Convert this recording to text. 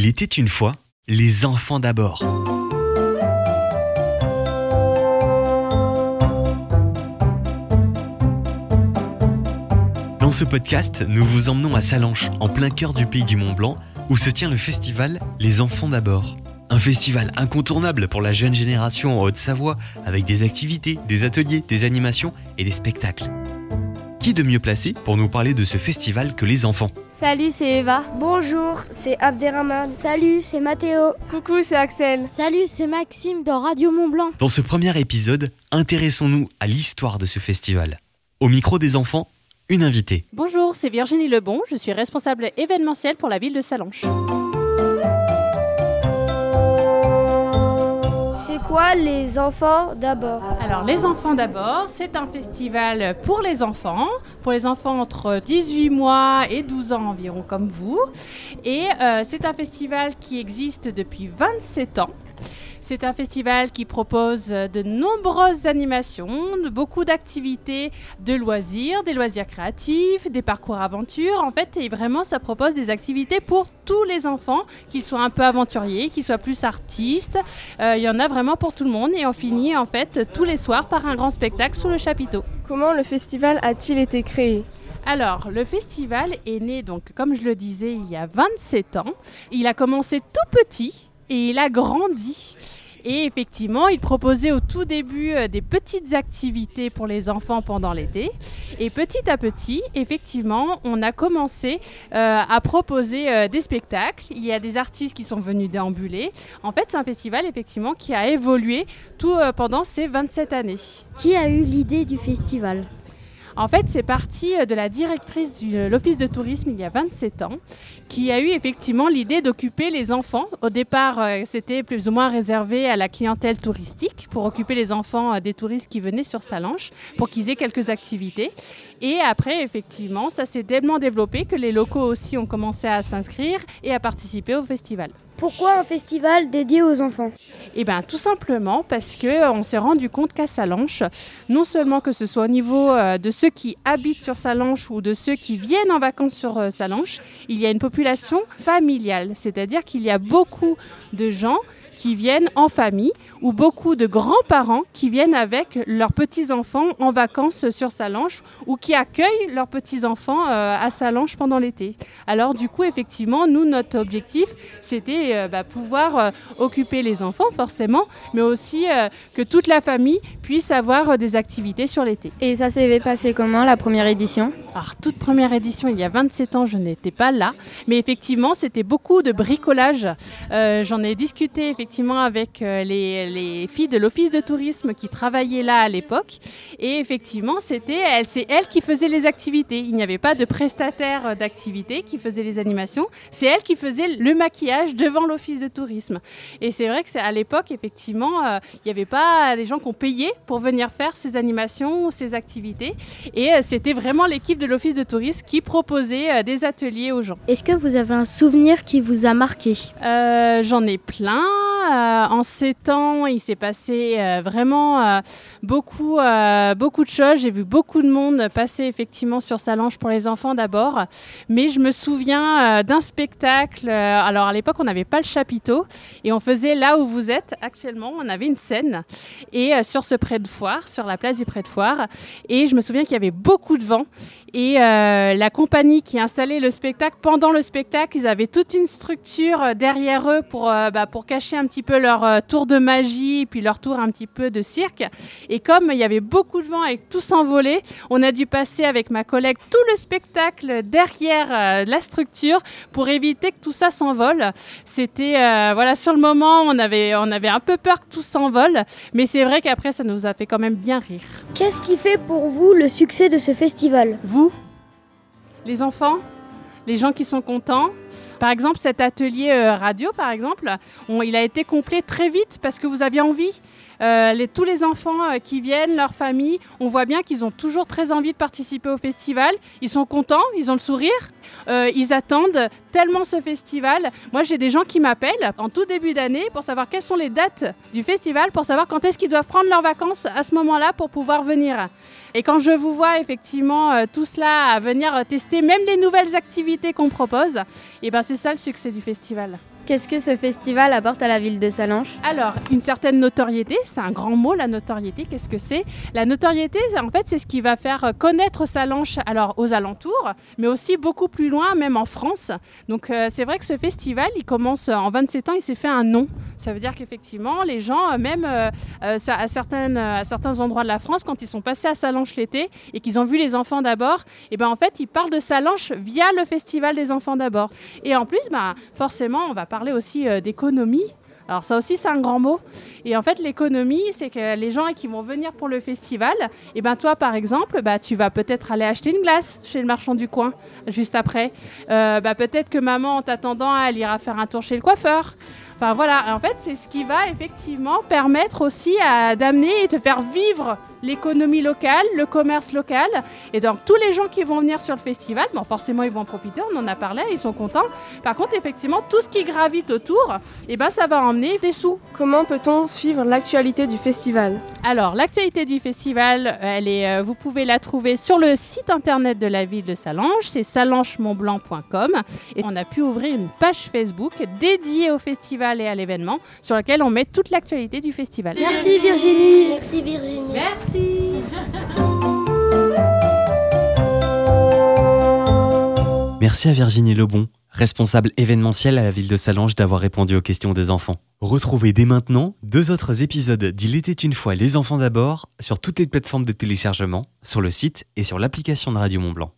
Il était une fois les enfants d'abord. Dans ce podcast, nous vous emmenons à Salanches, en plein cœur du pays du Mont Blanc, où se tient le festival Les Enfants d'abord. Un festival incontournable pour la jeune génération en Haute-Savoie, avec des activités, des ateliers, des animations et des spectacles. Qui de mieux placé pour nous parler de ce festival que les enfants Salut, c'est Eva. Bonjour, c'est Abderrahman. Salut, c'est Mathéo. Coucou, c'est Axel. Salut, c'est Maxime dans Radio Mont Blanc. Dans ce premier épisode, intéressons-nous à l'histoire de ce festival. Au micro des enfants, une invitée. Bonjour, c'est Virginie Lebon, je suis responsable événementielle pour la ville de Salanches. C'est quoi les enfants d'abord Alors les enfants d'abord, c'est un festival pour les enfants, pour les enfants entre 18 mois et 12 ans environ comme vous. Et euh, c'est un festival qui existe depuis 27 ans. C'est un festival qui propose de nombreuses animations, de beaucoup d'activités de loisirs, des loisirs créatifs, des parcours aventures. En fait, et vraiment, ça propose des activités pour tous les enfants, qu'ils soient un peu aventuriers, qu'ils soient plus artistes. Euh, il y en a vraiment pour tout le monde et on finit en fait tous les soirs par un grand spectacle sous le chapiteau. Comment le festival a-t-il été créé? Alors, le festival est né, donc, comme je le disais, il y a 27 ans. Il a commencé tout petit et il a grandi. Et effectivement, il proposait au tout début euh, des petites activités pour les enfants pendant l'été. Et petit à petit, effectivement, on a commencé euh, à proposer euh, des spectacles. Il y a des artistes qui sont venus déambuler. En fait, c'est un festival, effectivement, qui a évolué tout pendant ces 27 années. Qui a eu l'idée du festival? En fait, c'est parti de la directrice de l'Office de tourisme il y a 27 ans, qui a eu effectivement l'idée d'occuper les enfants. Au départ, euh, c'était plus ou moins réservé à la clientèle touristique pour occuper les enfants euh, des touristes qui venaient sur Salanches, pour qu'ils aient quelques activités. Et après, effectivement, ça s'est tellement développé que les locaux aussi ont commencé à s'inscrire et à participer au festival. Pourquoi un festival dédié aux enfants? Eh bien, tout simplement parce que on s'est rendu compte qu'à Salanches, non seulement que ce soit au niveau euh, de ceux qui habitent sur Salanches ou de ceux qui viennent en vacances sur euh, Salanches, il y a une population familiale, c'est-à-dire qu'il y a beaucoup de gens qui viennent en famille ou beaucoup de grands-parents qui viennent avec leurs petits-enfants en vacances sur Salanches ou qui accueillent leurs petits-enfants euh, à Salanches pendant l'été. Alors du coup, effectivement, nous, notre objectif, c'était euh, bah, pouvoir euh, occuper les enfants forcément, mais aussi que toute la famille puisse avoir des activités sur l'été. Et ça s'est passé comment la première édition? Alors toute première édition, il y a 27 ans, je n'étais pas là, mais effectivement, c'était beaucoup de bricolage. J'en ai discuté effectivement avec les, filles de l'office de tourisme qui travaillaient là à l'époque. Et effectivement, c'était elle, c'est elle qui faisait les activités. Il n'y avait pas de prestataire euh, d'activités qui faisait les animations. C'est elle qui faisait le maquillage devant l'office de tourisme. Et c'est vrai que c'est à l'époque, effectivement, euh, il n'y avait pas des gens qui ont payé pour venir faire ces animations ou ces activités. Et c'était vraiment l'équipe de l'office de tourisme qui proposait des ateliers aux gens. Est-ce que vous avez un souvenir qui vous a marqué? J'en ai plein. Euh, en ces temps, il s'est passé euh, vraiment euh, beaucoup, beaucoup de choses. J'ai vu beaucoup de monde passer effectivement sur Salange pour les enfants d'abord. Mais je me souviens d'un spectacle. alors à l'époque, on n'avait pas le chapiteau et on faisait là où vous êtes actuellement. On avait une scène et sur ce pré de foire, sur la place du pré de foire. Et je me souviens qu'il y avait beaucoup de vent et la compagnie qui installait le spectacle, pendant le spectacle, ils avaient toute une structure derrière eux pour, bah, pour cacher un petit peu leur euh, tour de magie, puis leur tour un petit peu de cirque. Et comme il y avait beaucoup de vent et tout s'envolait, on a dû passer avec ma collègue tout le spectacle derrière euh, la structure pour éviter que tout ça s'envole. C'était, euh, voilà, sur le moment, on avait, on avait un peu peur que tout s'envole, mais c'est vrai qu'après, ça nous a fait quand même bien rire. Qu'est-ce qui fait pour vous le succès de ce festival? Vous? Les enfants? Les gens qui sont contents par exemple, cet atelier euh, radio, par exemple, il a été complet très vite parce que vous aviez envie. Euh, tous les enfants euh, qui viennent, leur famille, on voit bien qu'ils ont toujours très envie de participer au festival. Ils sont contents, ils ont le sourire, ils attendent tellement ce festival. Moi, j'ai des gens qui m'appellent en tout début d'année pour savoir quelles sont les dates du festival, pour savoir quand est-ce qu'ils doivent prendre leurs vacances à ce moment-là pour pouvoir venir. Et quand je vous vois effectivement tout cela à venir tester même les nouvelles activités qu'on propose, eh ben c'est ça le succès du festival. Qu'est-ce que ce festival apporte à la ville de Salanches Alors, une certaine notoriété, c'est un grand mot, la notoriété. Qu'est-ce que c'est? La notoriété, en fait, c'est ce qui va faire connaître Salanches alors, aux alentours, mais aussi beaucoup plus loin, même en France. Donc, euh, c'est vrai que ce festival, il commence en 27 ans, il s'est fait un nom. Ça veut dire qu'effectivement, les gens, euh, même euh, à, certaines, à certains endroits de la France, quand ils sont passés à Salanches l'été et qu'ils ont vu les enfants d'abord, et eh ben en fait, ils parlent de Salanches via le festival des enfants d'abord. Et en plus, bah, forcément, on va parler parler aussi euh, d'économie. Alors ça aussi c'est un grand mot. Et en fait l'économie c'est que les gens qui vont venir pour le festival, et eh ben toi par exemple, bah, tu vas peut-être aller acheter une glace chez le marchand du coin juste après. Euh, bah, peut-être que maman en t'attendant elle ira faire un tour chez le coiffeur. Enfin voilà, en fait c'est ce qui va effectivement permettre aussi d'amener et de faire vivre l'économie locale, le commerce local. Et donc, tous les gens qui vont venir sur le festival, bon, forcément, ils vont en profiter, on en a parlé, ils sont contents. Par contre, effectivement, tout ce qui gravite autour, eh ben, ça va emmener des sous. Comment peut-on suivre l'actualité du festival? Alors, l'actualité du festival, elle est, euh, vous pouvez la trouver sur le site internet de la ville de Salange, c'est salangemontblanc.com. Et on a pu ouvrir une page Facebook dédiée au festival et à l'événement, sur laquelle on met toute l'actualité du festival. Merci Virginie. Merci Virginie. Merci. Merci. à Virginie Lebon, responsable événementielle à la ville de Salange, d'avoir répondu aux questions des enfants. Retrouvez dès maintenant deux autres épisodes d'Il était une fois les enfants d'abord sur toutes les plateformes de téléchargement, sur le site et sur l'application de Radio Mont Blanc.